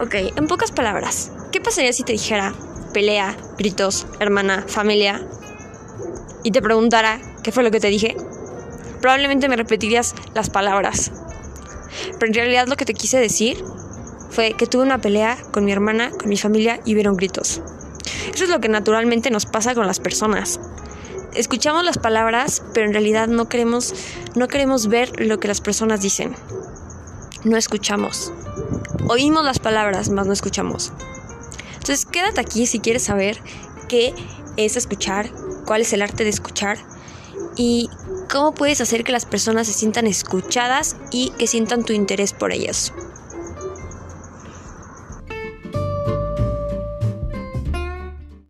Ok, en pocas palabras, ¿qué pasaría si te dijera pelea, gritos, hermana, familia? Y te preguntara qué fue lo que te dije. Probablemente me repetirías las palabras. Pero en realidad lo que te quise decir fue que tuve una pelea con mi hermana, con mi familia y hubieron gritos. Eso es lo que naturalmente nos pasa con las personas. Escuchamos las palabras, pero en realidad no queremos, no queremos ver lo que las personas dicen. No escuchamos. Oímos las palabras, mas no escuchamos. Entonces quédate aquí si quieres saber qué es escuchar, cuál es el arte de escuchar y cómo puedes hacer que las personas se sientan escuchadas y que sientan tu interés por ellas.